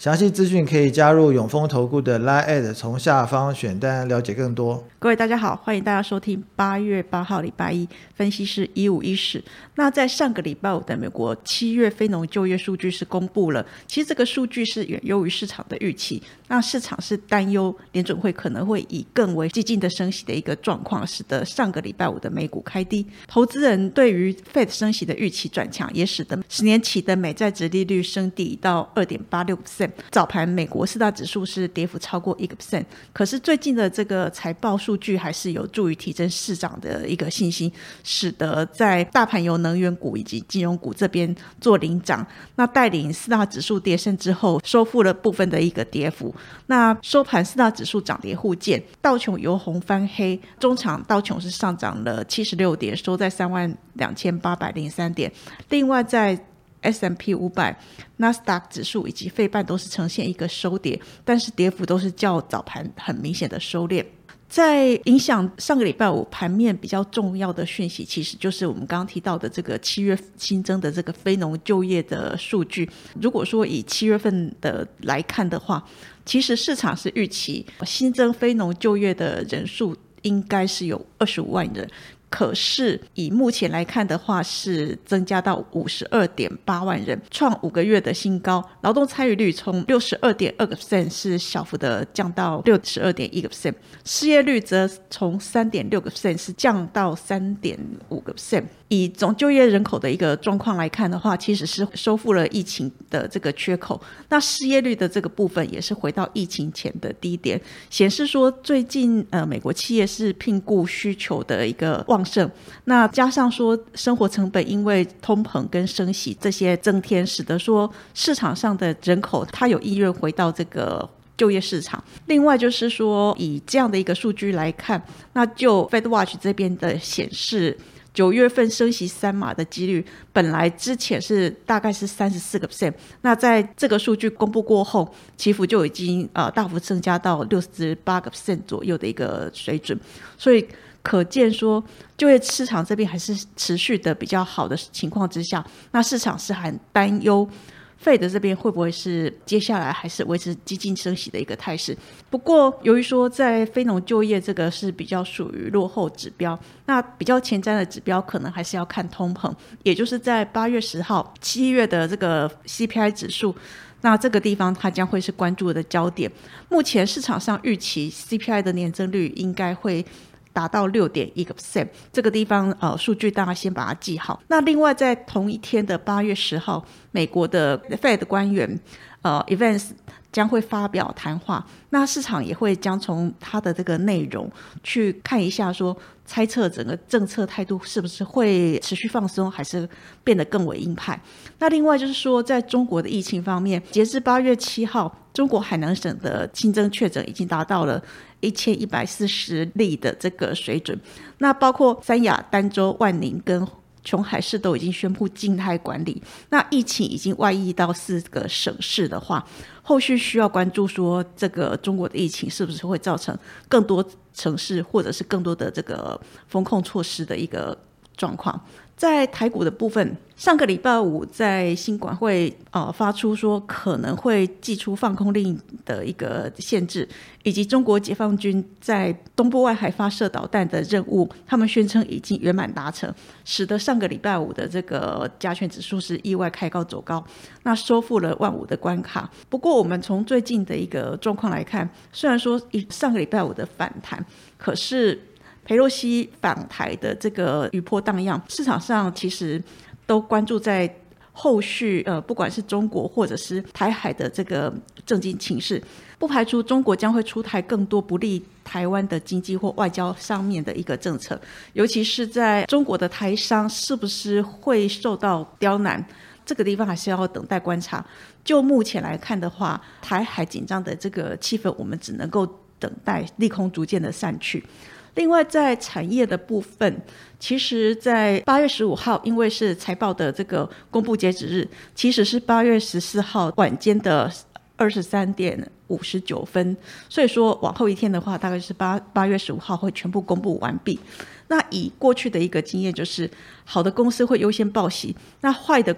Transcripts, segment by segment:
详细资讯可以加入永丰投顾的 Line，从下方选单了解更多。各位大家好，欢迎大家收听八月八号礼拜一分析师一五一十。那在上个礼拜五的美国七月非农就业数据是公布了，其实这个数据是远优于市场的预期。那市场是担忧联准会可能会以更为激进的升息的一个状况，使得上个礼拜五的美股开低。投资人对于 Fed 升息的预期转强，也使得十年期的美债值利率升低到二点八六 percent。早盘美国四大指数是跌幅超过一个 percent，可是最近的这个财报数据还是有助于提振市场的一个信心，使得在大盘由能源股以及金融股这边做领涨，那带领四大指数跌升之后，收复了部分的一个跌幅。那收盘四大指数涨跌互见，道琼由红翻黑，中场道琼是上涨了七十六点，收在三万两千八百零三点。另外在 S M P 五百、纳斯达克指数以及费半都是呈现一个收跌，但是跌幅都是较早盘很明显的收敛。在影响上个礼拜五盘面比较重要的讯息，其实就是我们刚刚提到的这个七月新增的这个非农就业的数据。如果说以七月份的来看的话，其实市场是预期新增非农就业的人数应该是有二十五万人。可是以目前来看的话，是增加到五十二点八万人，创五个月的新高。劳动参与率从六十二点二个 percent 是小幅的降到六十二点一个 percent，失业率则从三点六个 percent 是降到三点五个 percent。以总就业人口的一个状况来看的话，其实是收复了疫情的这个缺口。那失业率的这个部分也是回到疫情前的低点，显示说最近呃美国企业是聘雇需求的一个旺盛。那加上说生活成本因为通膨跟升息这些增添，使得说市场上的人口他有意愿回到这个就业市场。另外就是说以这样的一个数据来看，那就 Fed Watch 这边的显示。九月份升息三码的几率，本来之前是大概是三十四个 percent，那在这个数据公布过后，起伏就已经呃大幅增加到六十八个 percent 左右的一个水准，所以可见说就业市场这边还是持续的比较好的情况之下，那市场是很担忧。费德这边会不会是接下来还是维持激进升息的一个态势？不过，由于说在非农就业这个是比较属于落后指标，那比较前瞻的指标可能还是要看通膨，也就是在八月十号、七月的这个 CPI 指数，那这个地方它将会是关注的焦点。目前市场上预期 CPI 的年增率应该会。达到六点一个 percent，这个地方呃数据大家先把它记好。那另外在同一天的八月十号，美国的 Fed 官员呃，events 将会发表谈话，那市场也会将从它的这个内容去看一下，说猜测整个政策态度是不是会持续放松，还是变得更为鹰派。那另外就是说，在中国的疫情方面，截至八月七号，中国海南省的新增确诊已经达到了。一千一百四十例的这个水准，那包括三亚、儋州、万宁跟琼海市都已经宣布静态管理。那疫情已经外溢到四个省市的话，后续需要关注说这个中国的疫情是不是会造成更多城市或者是更多的这个风控措施的一个状况。在台股的部分，上个礼拜五在新管会呃发出说可能会寄出放空令的一个限制，以及中国解放军在东部外海发射导弹的任务，他们宣称已经圆满达成，使得上个礼拜五的这个加权指数是意外开高走高，那收复了万五的关卡。不过我们从最近的一个状况来看，虽然说以上个礼拜五的反弹，可是。佩洛西访台的这个余波荡漾，市场上其实都关注在后续，呃，不管是中国或者是台海的这个政经情势，不排除中国将会出台更多不利台湾的经济或外交上面的一个政策，尤其是在中国的台商是不是会受到刁难，这个地方还是要等待观察。就目前来看的话，台海紧张的这个气氛，我们只能够等待利空逐渐的散去。另外，在产业的部分，其实，在八月十五号，因为是财报的这个公布截止日，其实是八月十四号晚间的二十三点五十九分，所以说往后一天的话，大概是八八月十五号会全部公布完毕。那以过去的一个经验，就是好的公司会优先报喜，那坏的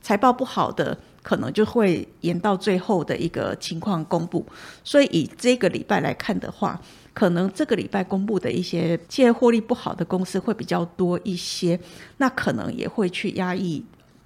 财报不好的，可能就会延到最后的一个情况公布。所以以这个礼拜来看的话，可能这个礼拜公布的一些企业获利不好的公司会比较多一些，那可能也会去压抑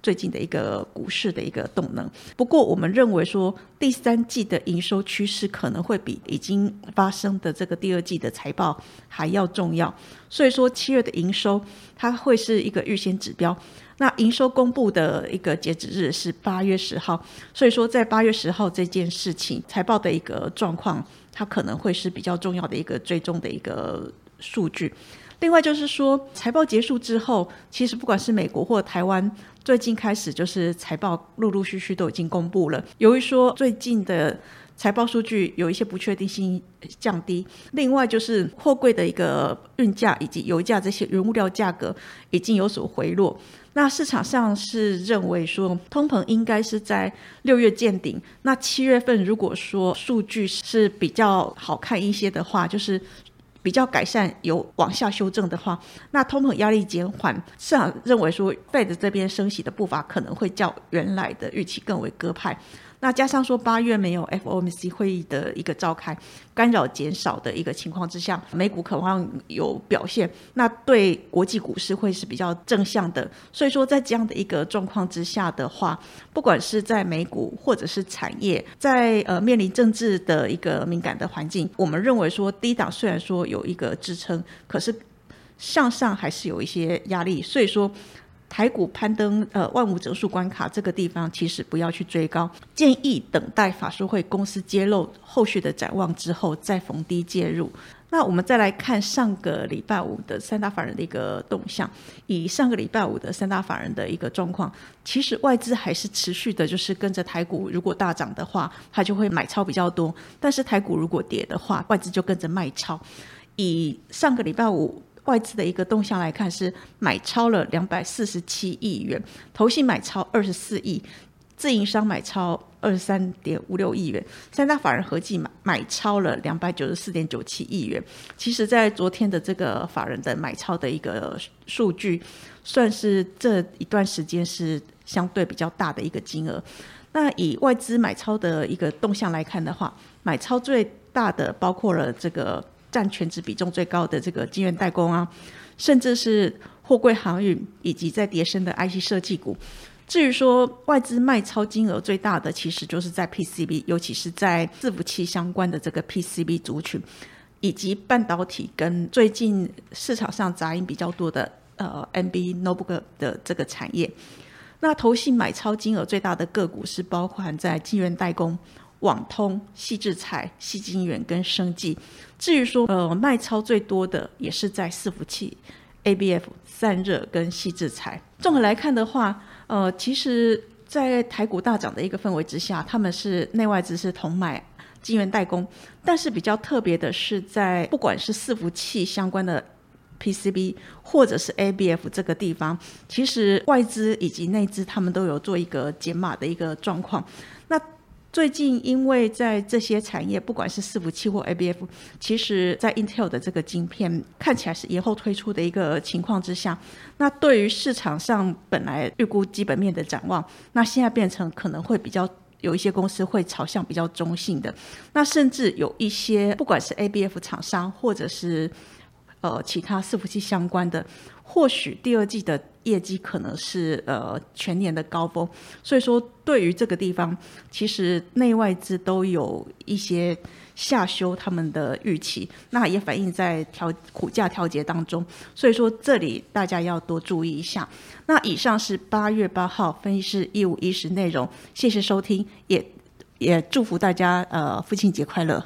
最近的一个股市的一个动能。不过，我们认为说第三季的营收趋势可能会比已经发生的这个第二季的财报还要重要，所以说七月的营收它会是一个预先指标。那营收公布的一个截止日是八月十号，所以说在八月十号这件事情财报的一个状况。它可能会是比较重要的一个追踪的一个数据。另外就是说，财报结束之后，其实不管是美国或台湾，最近开始就是财报陆陆续续都已经公布了。由于说最近的财报数据有一些不确定性降低，另外就是货柜的一个运价以及油价这些原物料价格已经有所回落。那市场上是认为说，通膨应该是在六月见顶。那七月份如果说数据是比较好看一些的话，就是比较改善，有往下修正的话，那通膨压力减缓，市场认为说，Fed 这边升息的步伐可能会较原来的预期更为鸽派。那加上说八月没有 FOMC 会议的一个召开，干扰减少的一个情况之下，美股渴望有表现，那对国际股市会是比较正向的。所以说，在这样的一个状况之下的话，不管是在美股或者是产业，在呃面临政治的一个敏感的环境，我们认为说低档虽然说有一个支撑，可是向上还是有一些压力。所以说。台股攀登呃万五整数关卡这个地方，其实不要去追高，建议等待法说会公司揭露后续的展望之后再逢低介入。那我们再来看上个礼拜五的三大法人的一个动向，以上个礼拜五的三大法人的一个状况，其实外资还是持续的，就是跟着台股如果大涨的话，它就会买超比较多；但是台股如果跌的话，外资就跟着卖超。以上个礼拜五。外资的一个动向来看，是买超了两百四十七亿元，投信买超二十四亿，自营商买超二十三点五六亿元，三大法人合计买买超了两百九十四点九七亿元。其实，在昨天的这个法人的买超的一个数据，算是这一段时间是相对比较大的一个金额。那以外资买超的一个动向来看的话，买超最大的包括了这个。占全值比重最高的这个晶圆代工啊，甚至是货柜航运以及在叠升的 IC 设计股。至于说外资卖超金额最大的，其实就是在 PCB，尤其是在伺服器相关的这个 PCB 族群，以及半导体跟最近市场上杂音比较多的呃 NB Notebook 的这个产业。那投信买超金额最大的个股是包含在晶圆代工。网通、细制材、细晶圆跟生技，至于说呃卖超最多的也是在伺服器、ABF、散热跟细制材。综合来看的话，呃，其实，在台股大涨的一个氛围之下，他们是内外资是同买晶圆代工，但是比较特别的是，在不管是伺服器相关的 PCB 或者是 ABF 这个地方，其实外资以及内资他们都有做一个减码的一个状况。那最近，因为在这些产业，不管是伺服器或 ABF，其实在 Intel 的这个晶片看起来是延后推出的一个情况之下，那对于市场上本来预估基本面的展望，那现在变成可能会比较有一些公司会朝向比较中性的，那甚至有一些不管是 ABF 厂商或者是呃其他伺服器相关的。或许第二季的业绩可能是呃全年的高峰，所以说对于这个地方，其实内外资都有一些下修他们的预期，那也反映在调股价调节当中，所以说这里大家要多注意一下。那以上是八月八号分析师一五一十内容，谢谢收听，也也祝福大家呃父亲节快乐。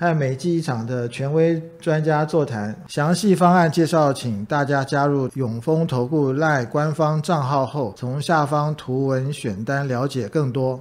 和每季一场的权威专家座谈。详细方案介绍，请大家加入永丰投顾赖官方账号后，从下方图文选单了解更多。